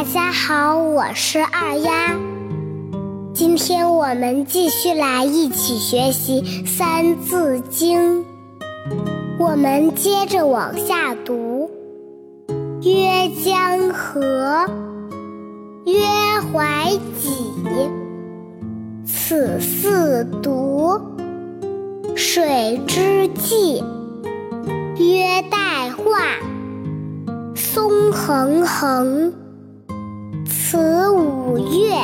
大家好，我是二丫。今天我们继续来一起学习《三字经》，我们接着往下读：曰江河，曰淮济，此四渎，水之纪。曰代化，松横横，此五岳。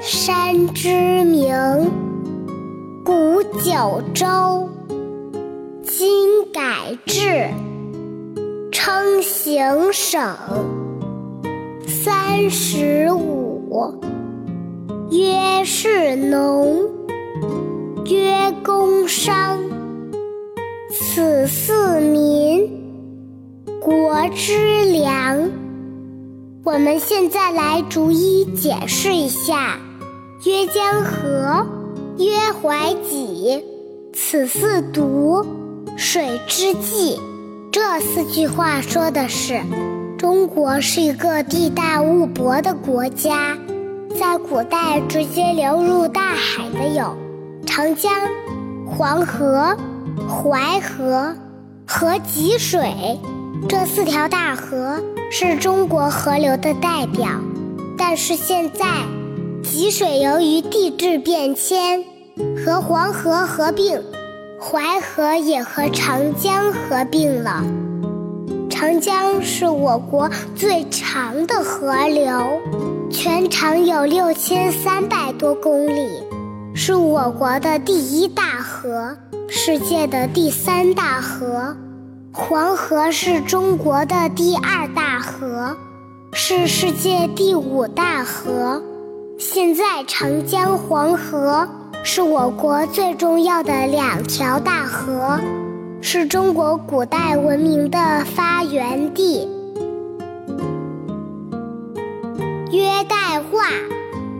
山之名，古九州，今改制，称行省。三十五，曰士农，曰工商。此四民，国之良。我们现在来逐一解释一下：曰江河，曰淮济，此四渎，水之纪。这四句话说的是，中国是一个地大物博的国家。在古代，直接流入大海的有长江、黄河。淮河和济水这四条大河是中国河流的代表，但是现在济水由于地质变迁和黄河合并，淮河也和长江合并了。长江是我国最长的河流，全长有六千三百多公里，是我国的第一大河。世界的第三大河，黄河是中国的第二大河，是世界第五大河。现在长江、黄河是我国最重要的两条大河，是中国古代文明的发源地。约代画，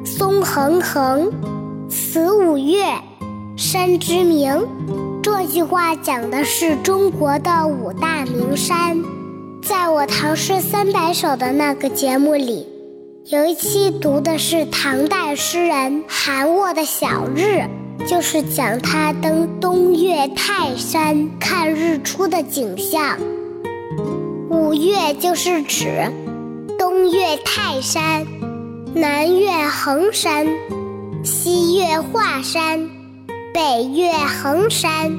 松横横，此五岳。山之名，这句话讲的是中国的五大名山。在我《唐诗三百首》的那个节目里，有一期读的是唐代诗人韩沃的《小日》，就是讲他登东岳泰山看日出的景象。五岳就是指东岳泰山、南岳衡山、西岳华山。北岳衡山，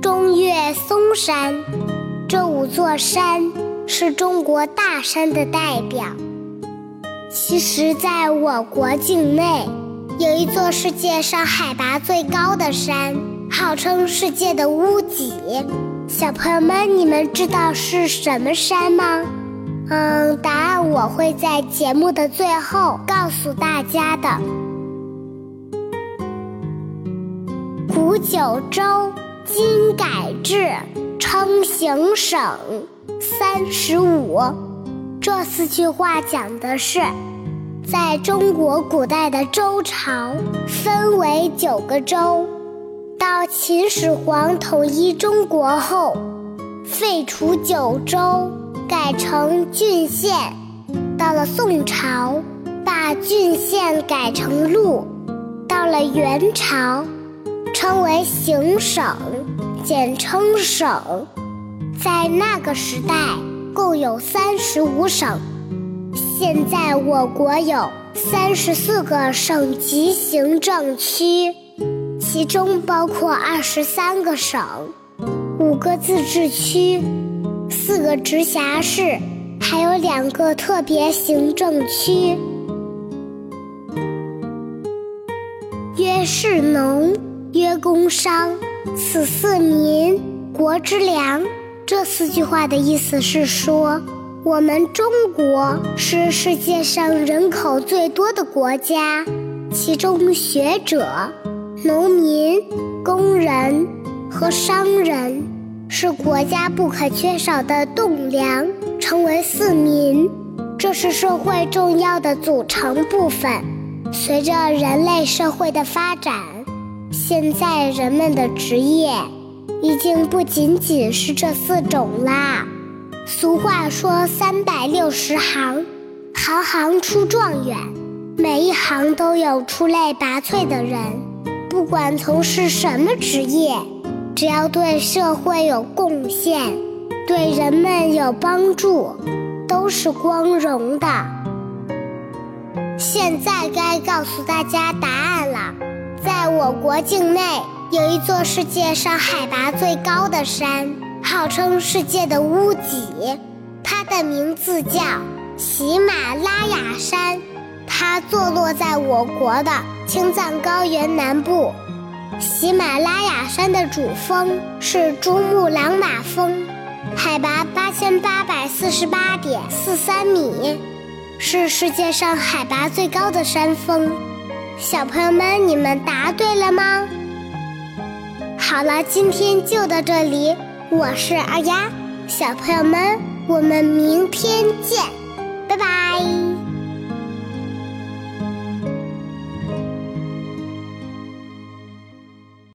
中岳嵩山，这五座山是中国大山的代表。其实，在我国境内，有一座世界上海拔最高的山，号称世界的屋脊。小朋友们，你们知道是什么山吗？嗯，答案我会在节目的最后告诉大家的。九州，今改制，称行省。三十五，这四句话讲的是，在中国古代的周朝分为九个州，到秦始皇统一中国后，废除九州，改成郡县。到了宋朝，把郡县改成路。到了元朝。称为行省，简称省。在那个时代，共有三十五省。现在我国有三十四个省级行政区，其中包括二十三个省、五个自治区、四个直辖市，还有两个特别行政区。曰是农。曰工商，此四民，国之良。这四句话的意思是说，我们中国是世界上人口最多的国家，其中学者、农民、工人和商人是国家不可缺少的栋梁，称为四民。这是社会重要的组成部分。随着人类社会的发展。现在人们的职业已经不仅仅是这四种啦。俗话说“三百六十行，行行出状元，每一行都有出类拔萃的人。不管从事什么职业，只要对社会有贡献，对人们有帮助，都是光荣的。现在该告诉大家答案了。在我国境内，有一座世界上海拔最高的山，号称世界的屋脊，它的名字叫喜马拉雅山。它坐落在我国的青藏高原南部。喜马拉雅山的主峰是珠穆朗玛峰，海拔八千八百四十八点四三米，是世界上海拔最高的山峰。小朋友们，你们答对了吗？好了，今天就到这里，我是二丫，小朋友们，我们明天见。拜拜